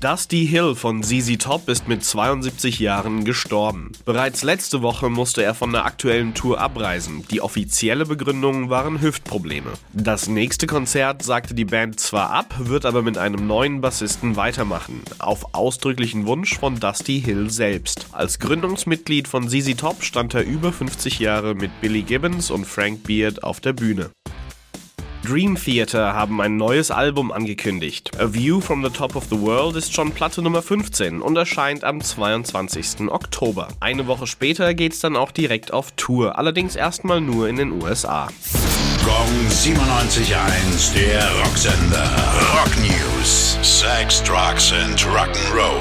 Dusty Hill von ZZ Top ist mit 72 Jahren gestorben. Bereits letzte Woche musste er von der aktuellen Tour abreisen. Die offizielle Begründung waren Hüftprobleme. Das nächste Konzert sagte die Band zwar ab, wird aber mit einem neuen Bassisten weitermachen. Auf ausdrücklichen Wunsch von Dusty Hill selbst. Als Gründungsmitglied von ZZ Top stand er über 50 Jahre mit Billy Gibbons und Frank Beard auf der Bühne. Dream Theater haben ein neues Album angekündigt. A View from the Top of the World ist schon Platte Nummer 15 und erscheint am 22. Oktober. Eine Woche später geht's dann auch direkt auf Tour, allerdings erstmal nur in den USA. Gong 97.1, der Rocksender. Rock News. Sex, Drugs and Rock'n'Roll.